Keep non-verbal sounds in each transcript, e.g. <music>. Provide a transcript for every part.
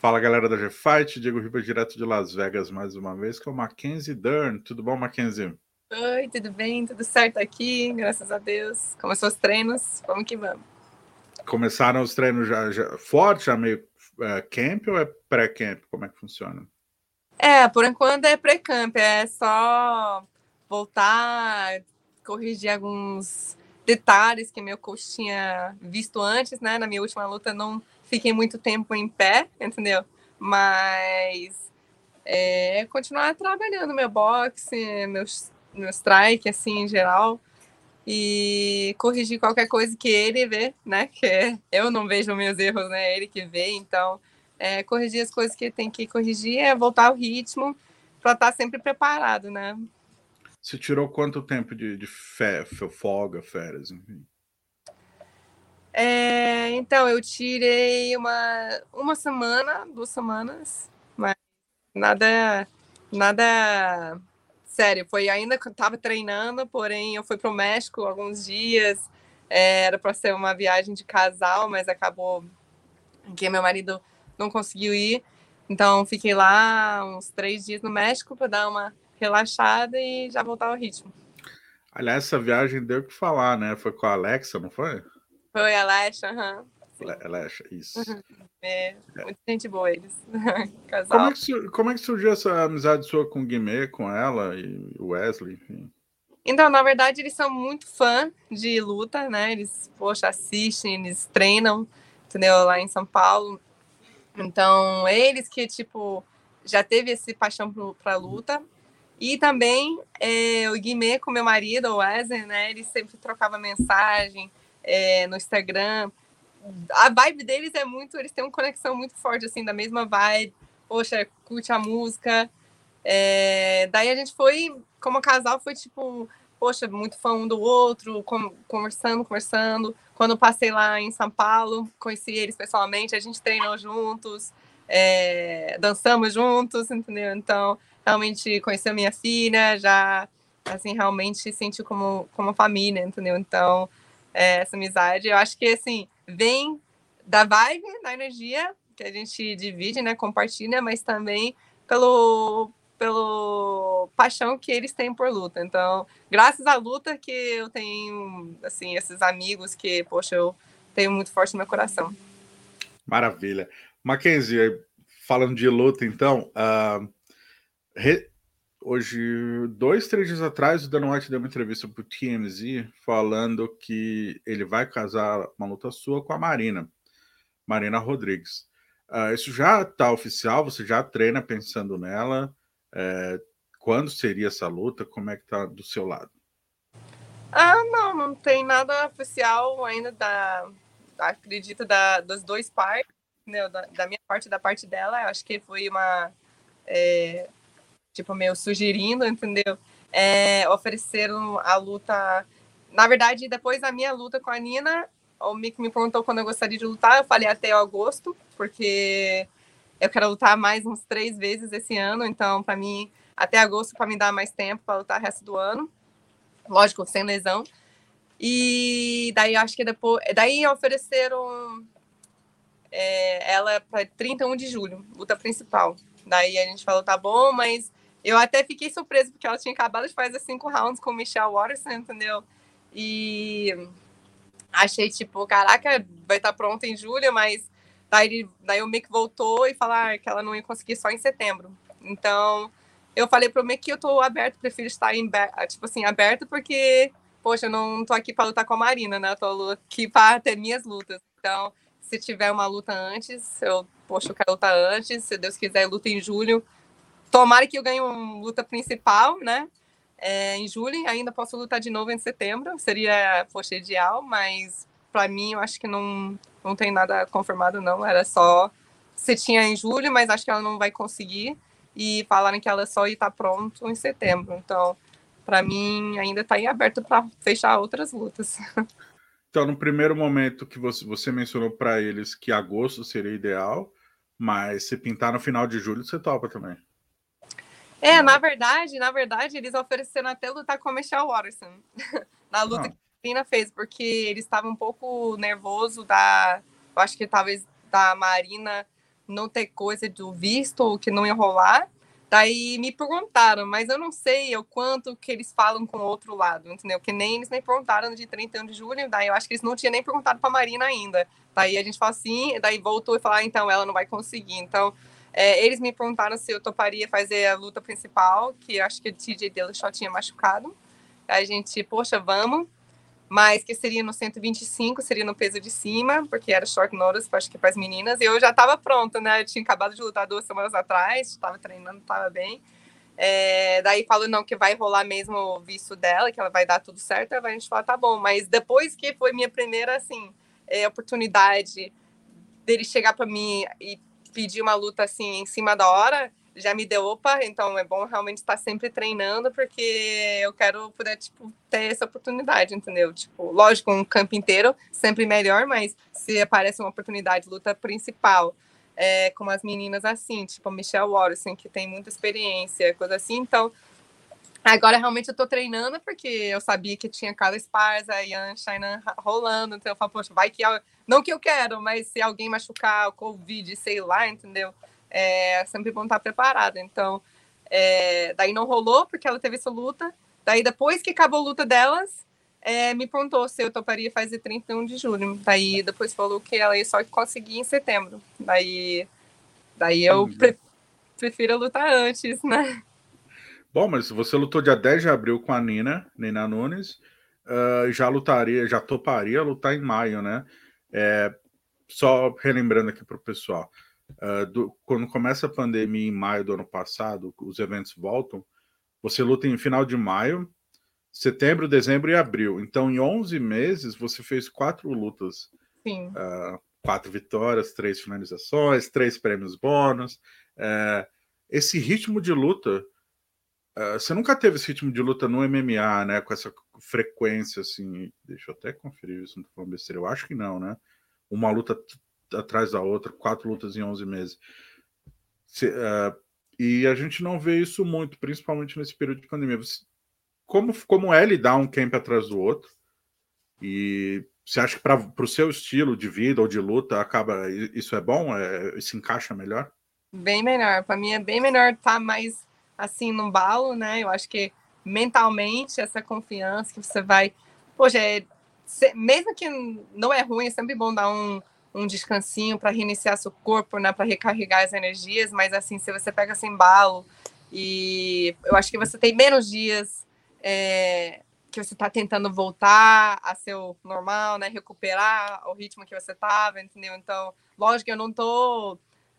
Fala galera da G-Fight, Diego Riba direto de Las Vegas mais uma vez, com o Mackenzie Dern. Tudo bom, Mackenzie? Oi, tudo bem? Tudo certo aqui, graças a Deus. Começou os treinos, vamos que vamos. Começaram os treinos já, já forte, já meio é, camp ou é pré-camp? Como é que funciona? É, por enquanto é pré-camp, é só voltar, corrigir alguns detalhes que meu coach tinha visto antes, né? Na minha última luta não fiquei muito tempo em pé, entendeu? Mas é, continuar trabalhando meu boxe, meus, meu strike, assim, em geral. E corrigir qualquer coisa que ele vê, né? Que eu não vejo meus erros, né? Ele que vê, então é, corrigir as coisas que tem que corrigir é voltar ao ritmo para estar tá sempre preparado, né? Você tirou quanto tempo de, de fé, folga, férias, enfim? É, então, eu tirei uma, uma semana, duas semanas, mas nada, nada sério. Foi ainda que eu estava treinando, porém eu fui para o México alguns dias. É, era para ser uma viagem de casal, mas acabou que meu marido não conseguiu ir. Então, fiquei lá uns três dias no México para dar uma relaxada e já voltar ao ritmo. Aliás, essa viagem deu o que falar, né? Foi com a Alexa, não foi? Foi a Alexa, aham. Uhum. Alexa, isso. É, é, muita gente boa eles. <laughs> Casal. Como é, que, como é que surgiu essa amizade sua com o Guimê, com ela e o Wesley, enfim? Então, na verdade, eles são muito fã de luta, né? Eles, poxa, assistem, eles treinam, entendeu? Lá em São Paulo. Então, eles que, tipo, já teve esse paixão para luta. E também é, o Guimê com meu marido, o Wesley, né? Ele sempre trocava mensagem é, no Instagram. A vibe deles é muito, eles têm uma conexão muito forte, assim, da mesma vibe. Poxa, curte a música. É, daí a gente foi, como casal, foi tipo, poxa, muito fã um do outro, conversando, conversando. Quando eu passei lá em São Paulo, conheci eles pessoalmente, a gente treinou juntos, é, dançamos juntos, entendeu? Então, realmente conheceu minha filha, já, assim, realmente sentiu como, como família, entendeu? Então, é, essa amizade, eu acho que, assim, vem da vibe, da energia que a gente divide, né, compartilha, mas também pelo, pelo paixão que eles têm por luta. Então, graças à luta que eu tenho, assim, esses amigos que, poxa, eu tenho muito forte no meu coração. Maravilha. Mackenzie, falando de luta, então, uh, Re... Hoje, dois, três dias atrás, o Dan White deu uma entrevista para o TMZ falando que ele vai casar uma luta sua com a Marina, Marina Rodrigues. Uh, isso já está oficial? Você já treina pensando nela? É, quando seria essa luta? Como é que está do seu lado? Ah, não, não tem nada oficial ainda da, acredito, da, dos dois partes, né, da, da minha parte e da parte dela. Acho que foi uma é, tipo, meio sugerindo, entendeu? É, ofereceram a luta. Na verdade, depois da minha luta com a Nina, o Mick me perguntou quando eu gostaria de lutar. Eu falei até agosto, porque eu quero lutar mais uns três vezes esse ano. Então, para mim, até agosto, para me dar mais tempo para lutar o resto do ano. Lógico, sem lesão. E daí, acho que depois. Daí ofereceram é, ela para 31 de julho, luta principal. Daí a gente falou, tá bom, mas eu até fiquei surpresa, porque ela tinha acabado de fazer cinco rounds com Michelle Watterson, entendeu? E achei, tipo, caraca, vai estar tá pronta em julho, mas daí, daí o Mick voltou e falar ah, que ela não ia conseguir só em setembro. Então, eu falei pro Mick que eu tô aberto, prefiro estar em, tipo assim, aberto, porque, poxa, eu não tô aqui para lutar com a Marina, né? Eu tô aqui para ter minhas lutas. Então, se tiver uma luta antes, eu, poxa, eu quero lutar antes, se Deus quiser, luta em julho Tomara que eu ganhe uma luta principal, né? É, em julho, ainda posso lutar de novo em setembro, seria, poxa, ideal, mas para mim eu acho que não, não tem nada confirmado, não. Era só se tinha em julho, mas acho que ela não vai conseguir. E falaram que ela só ia estar pronto em setembro. Então, para mim, ainda está em aberto para fechar outras lutas. <laughs> Então, no primeiro momento que você, você mencionou para eles que agosto seria ideal, mas se pintar no final de julho, você topa também. É, na verdade, na verdade, eles ofereceram até lutar com a Michelle Watterson <laughs> na luta ah. que a Tina fez, porque ele estava um pouco nervoso da Eu acho que talvez da Marina não ter coisa do visto ou que não ia rolar. Daí me perguntaram, mas eu não sei o quanto que eles falam com o outro lado, entendeu? Que nem eles nem perguntaram de 31 de julho, daí eu acho que eles não tinham nem perguntado para Marina ainda. Daí a gente falou assim, daí voltou e falou, ah, então ela não vai conseguir. Então, é, eles me perguntaram se eu toparia fazer a luta principal, que acho que o TJ só tinha machucado. A gente, poxa, vamos mas que seria no 125, seria no peso de cima, porque era short notice, acho que para as meninas, e eu já estava pronta, né? Eu tinha acabado de lutar duas semanas atrás, estava treinando, estava bem. É, daí falou, não, que vai rolar mesmo o visto dela, que ela vai dar tudo certo, a gente falou, tá bom, mas depois que foi minha primeira, assim, é, oportunidade dele chegar para mim e pedir uma luta, assim, em cima da hora, já me deu, opa, então é bom realmente estar sempre treinando, porque eu quero poder, tipo, ter essa oportunidade, entendeu? Tipo, lógico, um campo inteiro sempre melhor, mas se aparece uma oportunidade de luta principal, é, com as meninas assim, tipo Michelle Watson, que tem muita experiência, coisa assim, então Agora realmente eu tô treinando porque eu sabia que tinha cada Esparza e a China rolando, então eu falo, poxa, vai que não que eu quero, mas se alguém machucar o Covid, sei lá, entendeu? é sempre bom estar preparada. Então, é, daí não rolou, porque ela teve essa luta. Daí, depois que acabou a luta delas, é, me perguntou se eu toparia fazer 31 de julho. Daí, depois falou que ela ia só conseguir em setembro. Daí, daí eu pre prefiro lutar antes, né? Bom, mas você lutou dia 10 de abril com a Nina, Nina Nunes, uh, já lutaria, já toparia lutar em maio, né? É, só relembrando aqui para o pessoal. Uh, do, quando começa a pandemia em maio do ano passado, os eventos voltam, você luta em final de maio, setembro, dezembro e abril. Então, em 11 meses, você fez quatro lutas. Sim. Uh, quatro vitórias, três finalizações, três prêmios bônus. Uh, esse ritmo de luta, você nunca teve esse ritmo de luta no MMA, né? Com essa frequência, assim. Deixa eu até conferir isso, não tô falando besteira. Eu acho que não, né? Uma luta atrás da outra, quatro lutas em 11 meses. Se, uh, e a gente não vê isso muito, principalmente nesse período de pandemia. Você, como, como é lidar um camp atrás do outro? E você acha que para o seu estilo de vida ou de luta acaba isso é bom? É, se encaixa melhor? Bem melhor. Para mim é bem melhor estar tá mais assim no balo, né? Eu acho que mentalmente essa confiança que você vai, poxa, é, mesmo que não é ruim, é sempre bom dar um um descansinho para reiniciar seu corpo, né, para recarregar as energias, mas assim, se você pega esse embalo e eu acho que você tem menos dias é, que você está tentando voltar a seu normal, né, recuperar o ritmo que você estava, entendeu? Então, lógico que eu não tô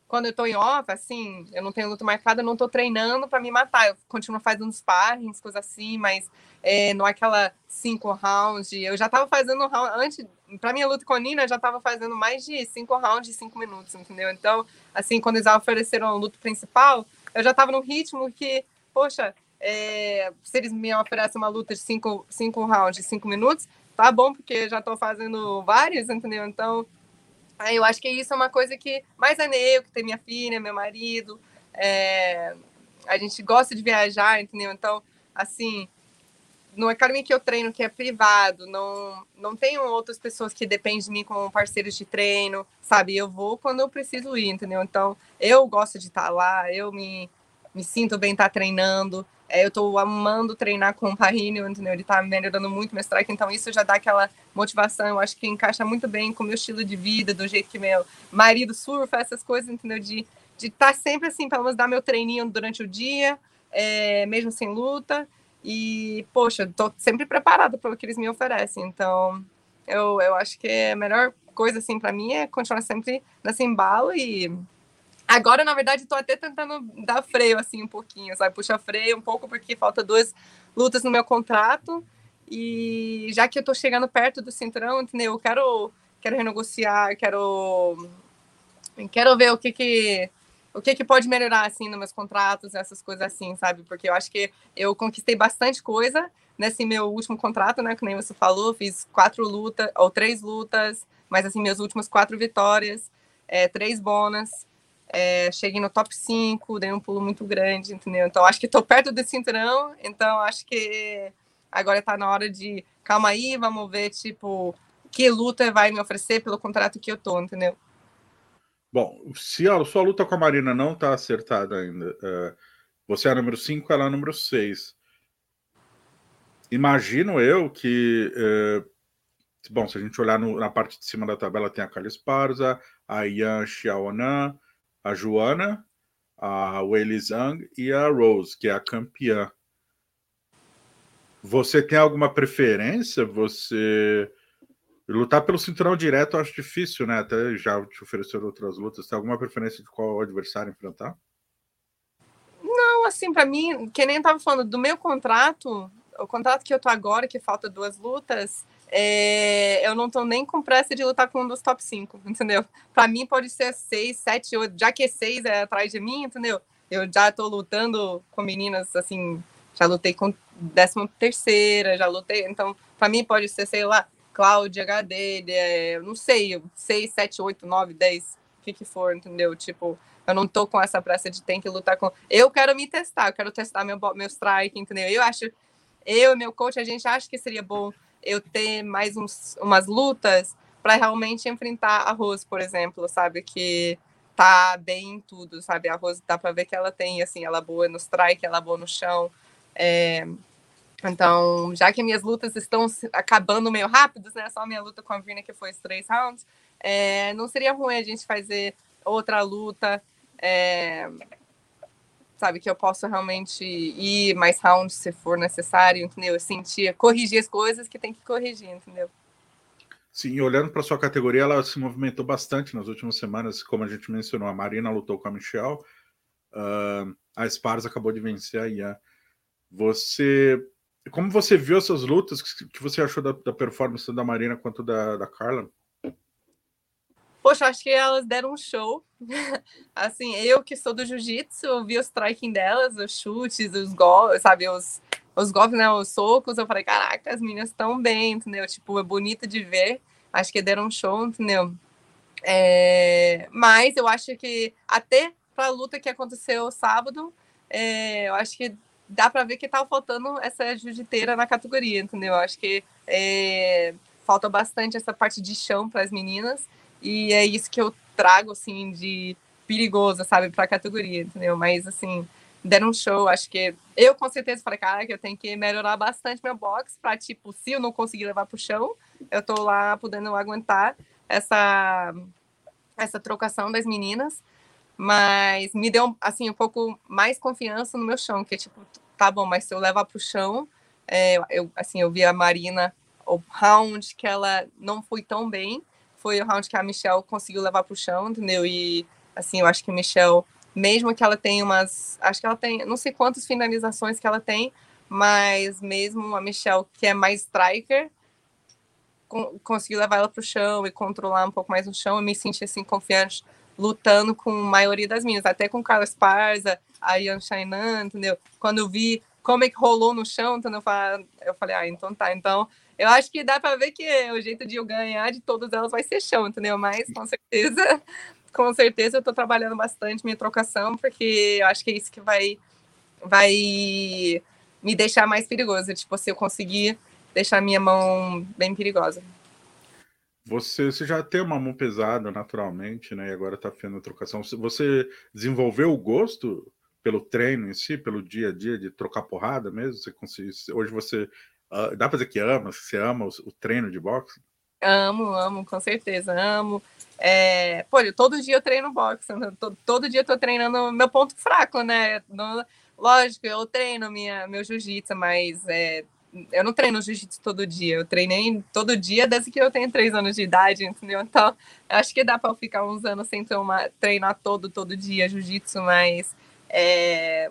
quando eu tô em off, assim, eu não tenho luta marcada, eu não tô treinando para me matar. Eu continuo fazendo sparrings, coisas assim, mas é, não é aquela cinco rounds. Eu já tava fazendo round, antes, pra minha luta com a Nina, eu já tava fazendo mais de cinco rounds de cinco minutos, entendeu? Então, assim, quando eles ofereceram a luta principal, eu já tava no ritmo que, poxa, é, se eles me oferecem uma luta de cinco, cinco rounds de cinco minutos, tá bom, porque eu já tô fazendo vários, entendeu? Então, Eu acho que isso é uma coisa que, mais a eu, que tem minha filha, meu marido, é, a gente gosta de viajar, entendeu? Então, assim, no academia que eu treino, que é privado, não, não tenho outras pessoas que dependem de mim como parceiros de treino, sabe? Eu vou quando eu preciso ir, entendeu? Então, eu gosto de estar lá, eu me, me sinto bem estar treinando. É, eu tô amando treinar com o Parrinho, entendeu? Ele tá melhorando muito meu strike, então isso já dá aquela motivação. Eu acho que encaixa muito bem com o meu estilo de vida, do jeito que meu marido surfa, essas coisas, entendeu? De estar tá sempre assim, pelo menos dar meu treininho durante o dia, é, mesmo sem luta. E, poxa, tô sempre preparada pelo que eles me oferecem. Então, eu, eu acho que a melhor coisa, assim, para mim é continuar sempre nesse embalo e Agora, na verdade, estou até tentando dar freio assim um pouquinho, sabe? Puxar freio um pouco, porque falta duas lutas no meu contrato. E já que eu estou chegando perto do cinturão, entendeu? Eu quero, quero renegociar, quero, quero ver o que que o que, que pode melhorar assim nos meus contratos, essas coisas assim, sabe? Porque eu acho que eu conquistei bastante coisa nesse meu último contrato, né? Que nem você falou, fiz quatro lutas ou três lutas, mas assim, meus últimos quatro vitórias, é, três bônus. É, cheguei no top 5, dei um pulo muito grande, entendeu? Então acho que estou perto do cinturão, então acho que agora está na hora de calma aí, vamos ver tipo que luta vai me oferecer pelo contrato que eu tô, entendeu? Bom, se a sua luta com a Marina não tá acertada ainda, uh, você é número 5, ela é número 6. Imagino eu que. Uh, bom, se a gente olhar no, na parte de cima da tabela, tem a Carla Esparza, a Yan Xiaonan, a Joana, a Weili Zhang e a Rose, que é a campeã. Você tem alguma preferência? Você lutar pelo cinturão direto eu acho difícil, né? Até já te ofereceram outras lutas. Tem alguma preferência de qual adversário enfrentar? Não, assim, para mim, que nem eu tava falando, do meu contrato, o contrato que eu tô agora, que falta duas lutas, é, eu não tô nem com pressa de lutar com um dos top 5, entendeu? Para mim pode ser 6, 7, 8, já que 6 é atrás de mim, entendeu? Eu já tô lutando com meninas, assim, já lutei com décima terceira, já lutei, então para mim pode ser, sei lá, Cláudia HD, é, não sei, 6, 7, 8, 9, 10, o que que for, entendeu? Tipo, eu não tô com essa pressa de ter que lutar com. Eu quero me testar, eu quero testar meu, meu strike, entendeu? Eu acho, eu e meu coach, a gente acha que seria bom eu ter mais uns, umas lutas para realmente enfrentar a Rose, por exemplo, sabe? Que tá bem em tudo, sabe? A Rose dá para ver que ela tem, assim, ela é boa no strike, ela é boa no chão. É, então, já que minhas lutas estão acabando meio rápidas, né? Só a minha luta com a Vina, que foi os três rounds, é, não seria ruim a gente fazer outra luta, é, sabe? Que eu possa realmente ir mais rounds se for necessário, entendeu? Eu sentir, corrigir as coisas que tem que corrigir, entendeu? Sim, olhando para sua categoria, ela se movimentou bastante nas últimas semanas, como a gente mencionou. A Marina lutou com a Michelle, uh, a Spars acabou de vencer a Ian. Você como você viu essas lutas? O que você achou da, da performance da Marina quanto da, da Carla? Poxa, acho que elas deram um show. <laughs> assim, eu que sou do jiu-jitsu, vi o striking delas, os chutes, os golpes, sabe, os, os golpes, né, os socos. Eu falei, caraca, as meninas estão bem, entendeu? Tipo, é bonito de ver. Acho que deram um show, entendeu? É... Mas eu acho que até para a luta que aconteceu sábado, é... eu acho que dá para ver que tá faltando essa jiu-jiteira na categoria, entendeu? Acho que é, falta bastante essa parte de chão para as meninas e é isso que eu trago assim de perigoso, sabe, para a categoria, entendeu? Mas assim, deram um show, acho que eu com certeza falei, cara, que eu tenho que melhorar bastante meu box para tipo, se eu não conseguir levar pro chão, eu tô lá podendo aguentar essa essa trocação das meninas mas me deu assim um pouco mais confiança no meu chão, que tipo, tá bom, mas se eu levar para o chão, é, eu assim, eu vi a Marina o round que ela não foi tão bem, foi o round que a Michelle conseguiu levar para o chão, entendeu? E assim, eu acho que a Michelle, mesmo que ela tenha umas, acho que ela tem, não sei quantas finalizações que ela tem, mas mesmo a Michelle, que é mais striker, conseguiu levar ela para o chão e controlar um pouco mais no chão, eu me senti assim confiante lutando com a maioria das minhas, até com Carlos Parza, a Ian Shainan, entendeu? Quando eu vi como é que rolou no chão, eu falei, eu falei, ah, então tá. Então, eu acho que dá para ver que o jeito de eu ganhar de todas elas vai ser chão, entendeu? Mas com certeza, <laughs> com certeza eu tô trabalhando bastante minha trocação, porque eu acho que é isso que vai vai me deixar mais perigosa, tipo, se eu conseguir deixar minha mão bem perigosa. Você, você já tem uma mão pesada naturalmente, né? E agora está fazendo a trocação. Você desenvolveu o gosto pelo treino em si, pelo dia a dia de trocar porrada mesmo? Você consegue, hoje você uh, dá para dizer que ama, você ama o, o, treino de boxe? Amo, amo, com certeza, amo. É, pô, todo dia eu treino boxe, né? todo, todo dia eu tô treinando meu ponto fraco, né? No, lógico, eu treino minha, meu jiu-jitsu, mas é, eu não treino jiu-jitsu todo dia, eu treinei todo dia desde que eu tenho três anos de idade, entendeu? Então, acho que dá para ficar uns anos sem treinar todo, todo dia jiu-jitsu, mas é,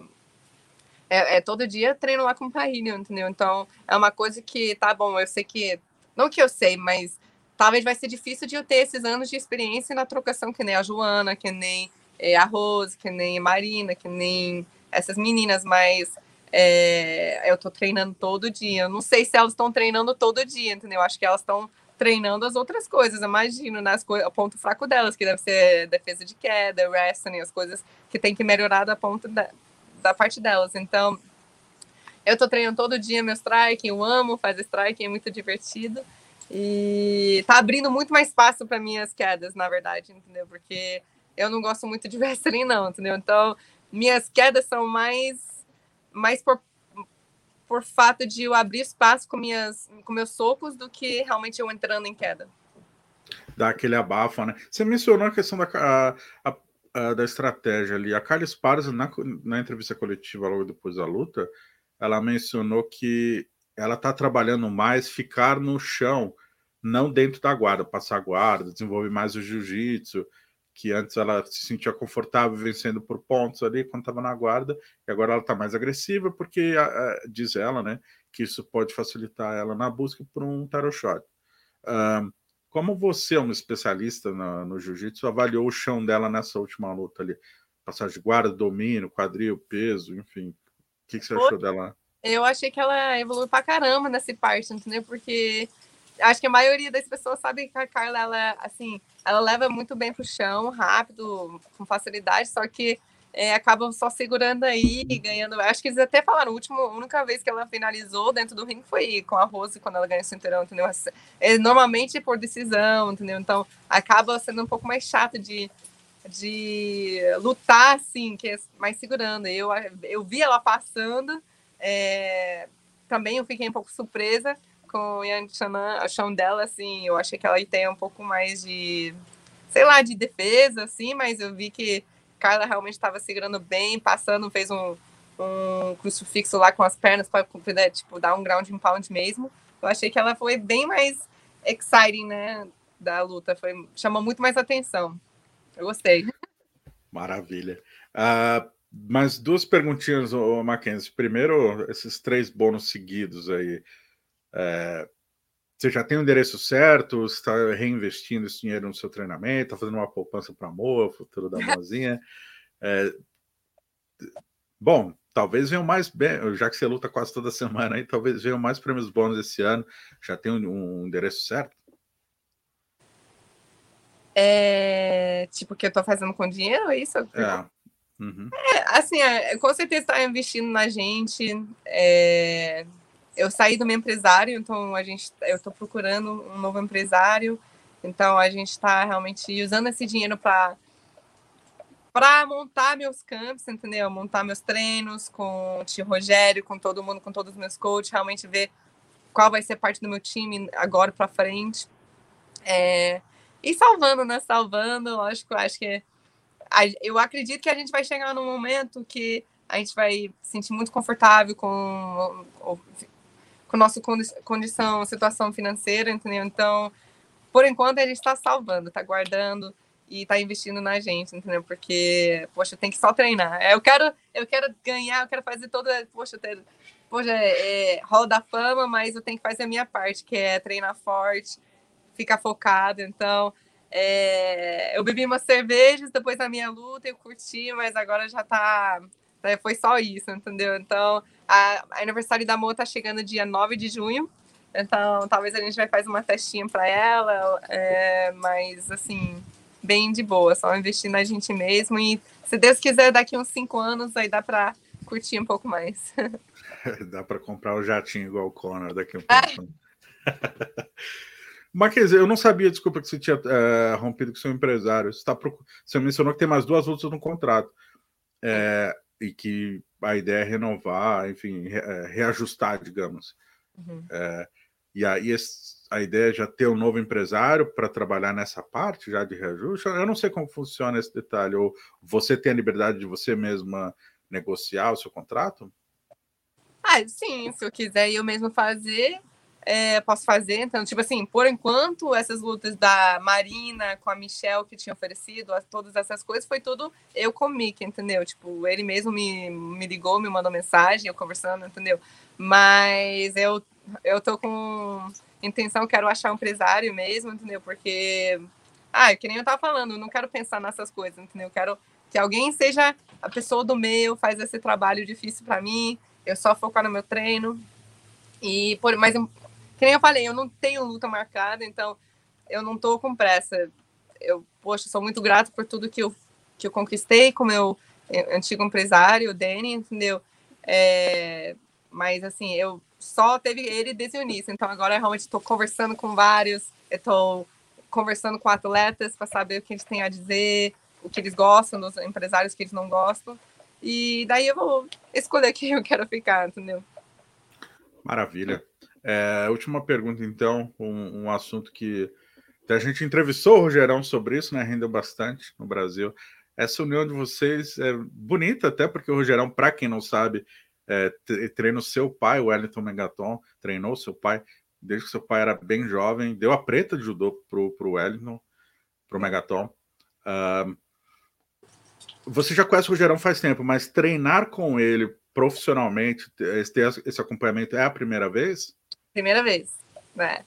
é, é, todo dia treino lá com o Parrilho, entendeu? Então, é uma coisa que, tá bom, eu sei que, não que eu sei, mas talvez vai ser difícil de eu ter esses anos de experiência na trocação, que nem a Joana, que nem é, a Rose, que nem a Marina, que nem essas meninas, mas é, eu tô treinando todo dia. Eu não sei se elas estão treinando todo dia, entendeu? Acho que elas estão treinando as outras coisas, imagino, nas né? o ponto fraco delas, que deve ser defesa de queda, wrestling, as coisas que tem que melhorar da ponta da, da parte delas. Então, eu tô treinando todo dia meu strike, eu amo fazer strike, é muito divertido. E tá abrindo muito mais espaço para minhas quedas, na verdade, entendeu? Porque eu não gosto muito de <laughs> wrestling, não, entendeu? Então, minhas quedas são mais, mais por, por fato de eu abrir espaço com, minhas, com meus socos do que realmente eu entrando em queda. Dá aquele abafo, né? Você mencionou a questão da, a, a, a, da estratégia ali. A Carla Esparza, na, na entrevista coletiva logo depois da luta, ela mencionou que ela está trabalhando mais ficar no chão, não dentro da guarda, passar guarda, desenvolver mais o jiu-jitsu, que antes ela se sentia confortável vencendo por pontos ali quando estava na guarda, e agora ela está mais agressiva, porque diz ela, né, que isso pode facilitar ela na busca por um tarot shot. Como você é um especialista no, no jiu-jitsu, avaliou o chão dela nessa última luta ali? Passagem de guarda, domínio, quadril, peso, enfim. O que, que você achou dela? eu achei que ela evoluiu pra caramba nessa parte, entendeu? Porque acho que a maioria das pessoas sabe que a Carla, ela, assim, ela leva muito bem pro chão, rápido, com facilidade, só que é, acaba só segurando aí e ganhando. Acho que eles até falaram, a última, a única vez que ela finalizou dentro do ringue foi com a Rose, quando ela ganhou o cinturão, entendeu? É, normalmente por decisão, entendeu? Então acaba sendo um pouco mais chato de, de lutar, assim, que é mais segurando. Eu, eu vi ela passando é, também eu fiquei um pouco surpresa com a chão dela, assim, eu achei que ela tem um pouco mais de, sei lá, de defesa, assim, mas eu vi que Carla realmente estava segurando bem, passando, fez um, um crucifixo lá com as pernas para né, tipo, dar um ground and pound mesmo. Eu achei que ela foi bem mais exciting, né, da luta, foi, chamou muito mais atenção. Eu gostei. Maravilha. Uh, mas duas perguntinhas, Mackenzie. Primeiro, esses três bônus seguidos aí. É, você já tem o endereço certo? Você está reinvestindo esse dinheiro no seu treinamento? Está fazendo uma poupança para amor, futuro da mozinha? <laughs> É, bom, talvez venham mais, já que você luta quase toda semana aí, talvez venham mais prêmios bônus esse ano. Já tem um, um endereço certo? É, tipo, que eu estou fazendo com dinheiro, é isso? É. Uhum. É, assim, é, com certeza está investindo na gente. Eu saí do meu empresário, então a gente, eu estou procurando um novo empresário. Então a gente está realmente usando esse dinheiro para para montar meus campos, entendeu? Montar meus treinos com o tio Rogério, com todo mundo, com todos os meus coaches, realmente ver qual vai ser parte do meu time agora para frente. É, e salvando, né? Salvando, lógico, acho que eu acredito que a gente vai chegar num momento que a gente vai se sentir muito confortável com com nossa condição, situação financeira, entendeu? Então, por enquanto a gente está salvando, está guardando e está investindo na gente, entendeu? Porque, poxa, tem que só treinar. Eu quero, eu quero ganhar, eu quero fazer toda, poxa, ter, poxa, é, é, da fama, mas eu tenho que fazer a minha parte, que é treinar forte, ficar focado. Então, é, eu bebi umas cervejas depois da minha luta, eu curti, mas agora já tá. Né, foi só isso, entendeu? Então, a, a aniversário da Mo tá chegando dia 9 de junho. Então, talvez a gente vai fazer uma festinha para ela, é, mas assim, bem de boa, só investir na gente mesmo. E se Deus quiser, daqui uns cinco anos, aí dá para curtir um pouco mais. <laughs> <laughs> dá para comprar o jatinho igual o Conor daqui a um pouco. <laughs> Marquês, eu não sabia, desculpa, que você tinha é, rompido com seu empresário. Você, tá você mencionou que tem mais duas lutas no contrato. É, e que a ideia é renovar, enfim, é, reajustar, digamos. Uhum. É, e aí a ideia é já ter um novo empresário para trabalhar nessa parte já de reajuste. Eu não sei como funciona esse detalhe. Ou você tem a liberdade de você mesma negociar o seu contrato? Ah, sim, se eu quiser eu mesmo fazer, é, posso fazer. Então, tipo assim, por enquanto, essas lutas da Marina com a Michelle que tinha oferecido, todas essas coisas, foi tudo eu com o Mickey, entendeu? Tipo, ele mesmo me, me ligou, me mandou mensagem, eu conversando, entendeu? Mas eu, eu tô com intenção, quero achar um empresário mesmo, entendeu? Porque, ah, que nem eu tava falando, não quero pensar nessas coisas, entendeu? Eu quero que alguém seja a pessoa do meio, faz esse trabalho difícil para mim, eu só focar no meu treino. E por, mas que nem eu falei, eu não tenho luta marcada, então eu não tô com pressa. Eu, poxa, sou muito grato por tudo que eu, que eu conquistei com meu antigo empresário, o Danny, entendeu? É, mas, assim, eu, só teve ele desde o início. Então agora eu realmente estou conversando com vários, estou conversando com atletas para saber o que eles têm a dizer, o que eles gostam, dos empresários que eles não gostam. E daí eu vou escolher <laughs> quem eu quero ficar, entendeu? Maravilha. É, última pergunta, então, um, um, assunto que a gente entrevistou o Rogerão sobre isso, né? Rendeu bastante no Brasil. Essa união de vocês é bonita, até porque o Rogerão, para quem não sabe, é, treina o seu pai, o Wellington Megaton, treinou seu pai desde que seu pai era bem jovem, deu a preta de judô pro, pro Wellington, pro Megaton. Uh, você já conhece o Rogerão faz tempo, mas treinar com ele profissionalmente, ter esse acompanhamento é a primeira vez? Primeira vez, né?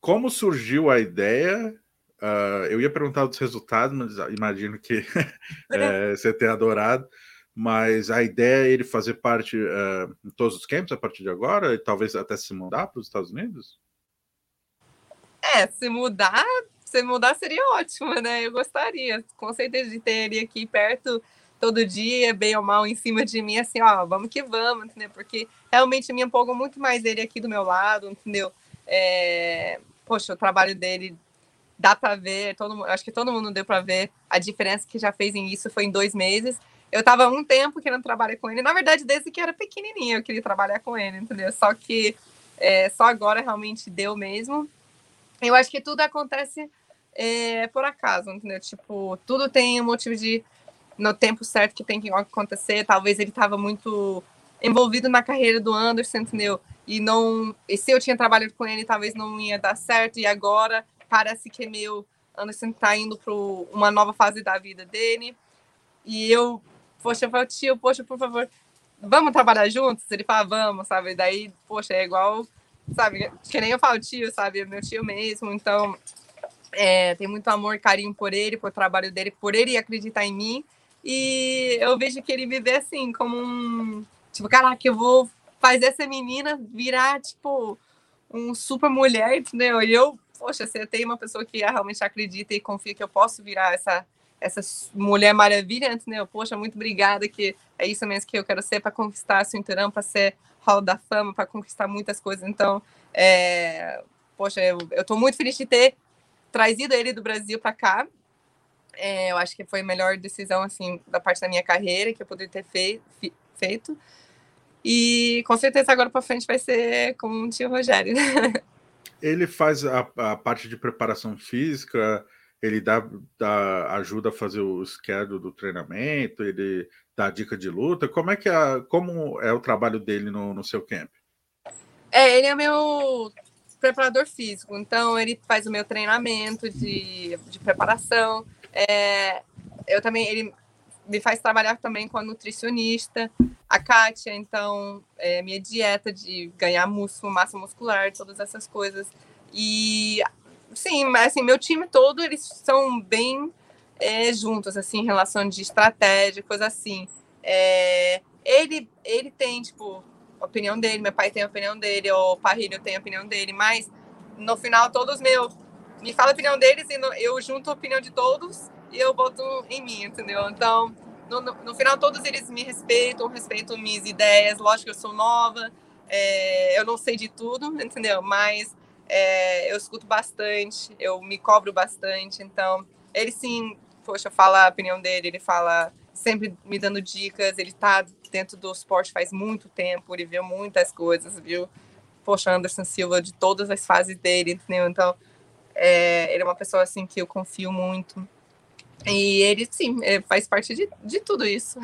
Como surgiu a ideia? Uh, eu ia perguntar dos resultados, mas imagino que <laughs> é, você tenha adorado. Mas a ideia é ele fazer parte uh, em todos os camps a partir de agora, e talvez até se mudar para os Estados Unidos? É, se mudar, se mudar seria ótimo, né? Eu gostaria, com certeza, de ter ele aqui perto todo dia, bem ou mal, em cima de mim, assim, ó, vamos que vamos, entendeu? Porque realmente me empolgam muito mais ele aqui do meu lado, entendeu? É... Poxa, o trabalho dele dá para ver, todo, acho que todo mundo deu para ver a diferença que já fez em isso foi em dois meses. Eu tava um tempo querendo trabalhar com ele. Na verdade, desde que era pequenininha, eu queria trabalhar com ele, entendeu? Só que é, só agora realmente deu mesmo. Eu acho que tudo acontece é, por acaso, entendeu? Tipo, tudo tem um motivo de no tempo certo que tem que acontecer. Talvez ele tava muito envolvido na carreira do Anderson, entendeu? E não, e se eu tinha trabalhado com ele, talvez não ia dar certo. E agora parece que meu Anderson tá indo para uma nova fase da vida dele. E eu poxa, eu falo, tio, poxa, por favor, vamos trabalhar juntos? Ele fala, vamos, sabe? Daí, poxa, é igual, sabe? Que nem eu falo, tio, sabe? É meu tio mesmo, então é, tem muito amor e carinho por ele, por trabalho dele, por ele acreditar em mim. E eu vejo que ele me vê assim, como um. Tipo, caraca, eu vou fazer essa menina virar, tipo, um super mulher, entendeu? E eu, poxa, você tem uma pessoa que realmente acredita e confia que eu posso virar essa essa mulher maravilha, entendeu? Poxa, muito obrigada, que é isso mesmo que eu quero ser para conquistar cinturão, para ser Hall da Fama, para conquistar muitas coisas. Então, é, poxa, eu, eu tô muito feliz de ter trazido ele do Brasil para cá. É, eu acho que foi a melhor decisão, assim, da parte da minha carreira que eu poderia ter fei feito. E com certeza agora para frente vai ser com o tio Rogério. <laughs> Ele faz a, a parte de preparação física, ele dá, dá, ajuda a fazer o schedule do treinamento, ele dá dica de luta. Como é que é, como é o trabalho dele no, no seu camp? É, ele é meu preparador físico, então ele faz o meu treinamento de, de preparação. É, eu também, ele me faz trabalhar também com a nutricionista, a Kátia, então, é, minha dieta de ganhar músculo, massa muscular, todas essas coisas. E sim, mas assim, meu time todo, eles são bem é, juntos, assim, em relação de estratégia, coisa assim. É, ele, ele tem, tipo, a opinião dele, meu pai tem a opinião dele, o Parrilho tem a opinião dele, mas no final todos meus me fala a opinião deles e eu junto a opinião de todos e eu boto em mim, entendeu? Então, no, no, no final todos eles me respeitam, respeitam minhas ideias, lógico que eu sou nova, é, eu não sei de tudo, entendeu? Mas é, eu escuto bastante, eu me cobro bastante, então ele sim, poxa, fala a opinião dele, ele fala sempre me dando dicas, ele tá dentro do esporte faz muito tempo, ele viu muitas coisas, viu? Poxa, Anderson Silva de todas as fases dele, entendeu? Então, é, ele é uma pessoa assim que eu confio muito. E ele, sim, é, faz parte de, de tudo isso.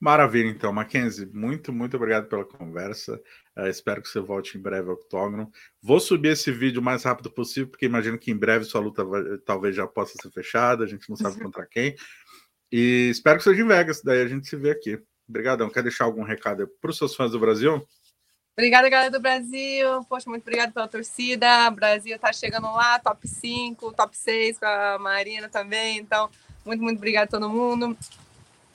Maravilha, então, Mackenzie, muito, muito obrigado pela conversa. Uh, espero que você volte em breve ao octógono. Vou subir esse vídeo o mais rápido possível, porque imagino que em breve sua luta vai, talvez já possa ser fechada, a gente não sabe <laughs> contra quem. E espero que seja em Vegas, daí a gente se vê aqui. Obrigadão. Quer deixar algum recado para os seus fãs do Brasil? Obrigada, galera do Brasil. Poxa, muito obrigada pela torcida. O Brasil está chegando lá, top 5, top 6 com a Marina também. Então, muito, muito obrigada a todo mundo.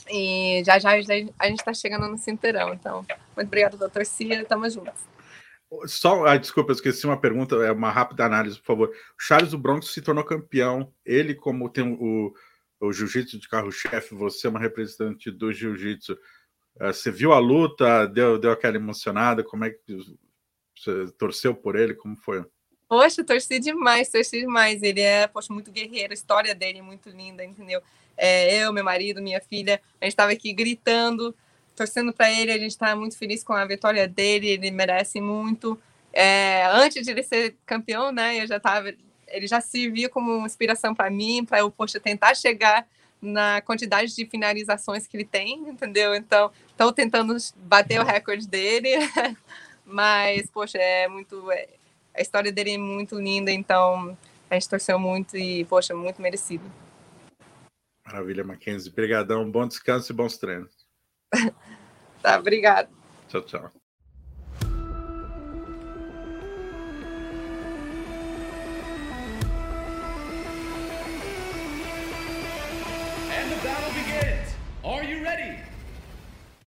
E já já a gente está chegando no cinturão. Então, muito obrigada pela torcida, tamo juntos. Só, ah, desculpa, eu esqueci uma pergunta, é uma rápida análise, por favor. O Charles do Bronx se tornou campeão. Ele, como tem o, o jiu-jitsu de carro-chefe, você é uma representante do jiu-jitsu. Uh, você viu a luta, deu, deu aquela emocionada, como é que você torceu por ele, como foi? Poxa, torci demais, torci demais. Ele é, poxa, muito guerreiro, a história dele é muito linda, entendeu? É, eu, meu marido, minha filha, a gente estava aqui gritando, torcendo para ele, a gente está muito feliz com a vitória dele, ele merece muito. É, antes de ele ser campeão, né, eu já tava, ele já servia como inspiração para mim, para eu, poxa, tentar chegar na quantidade de finalizações que ele tem, entendeu? Então, estou tentando bater o recorde dele, <laughs> mas, poxa, é muito. É, a história dele é muito linda, então a gente torceu muito e, poxa, muito merecido. Maravilha, Mackenzie. Obrigadão, bom descanso e bons treinos. <laughs> tá, obrigado. Tchau, tchau.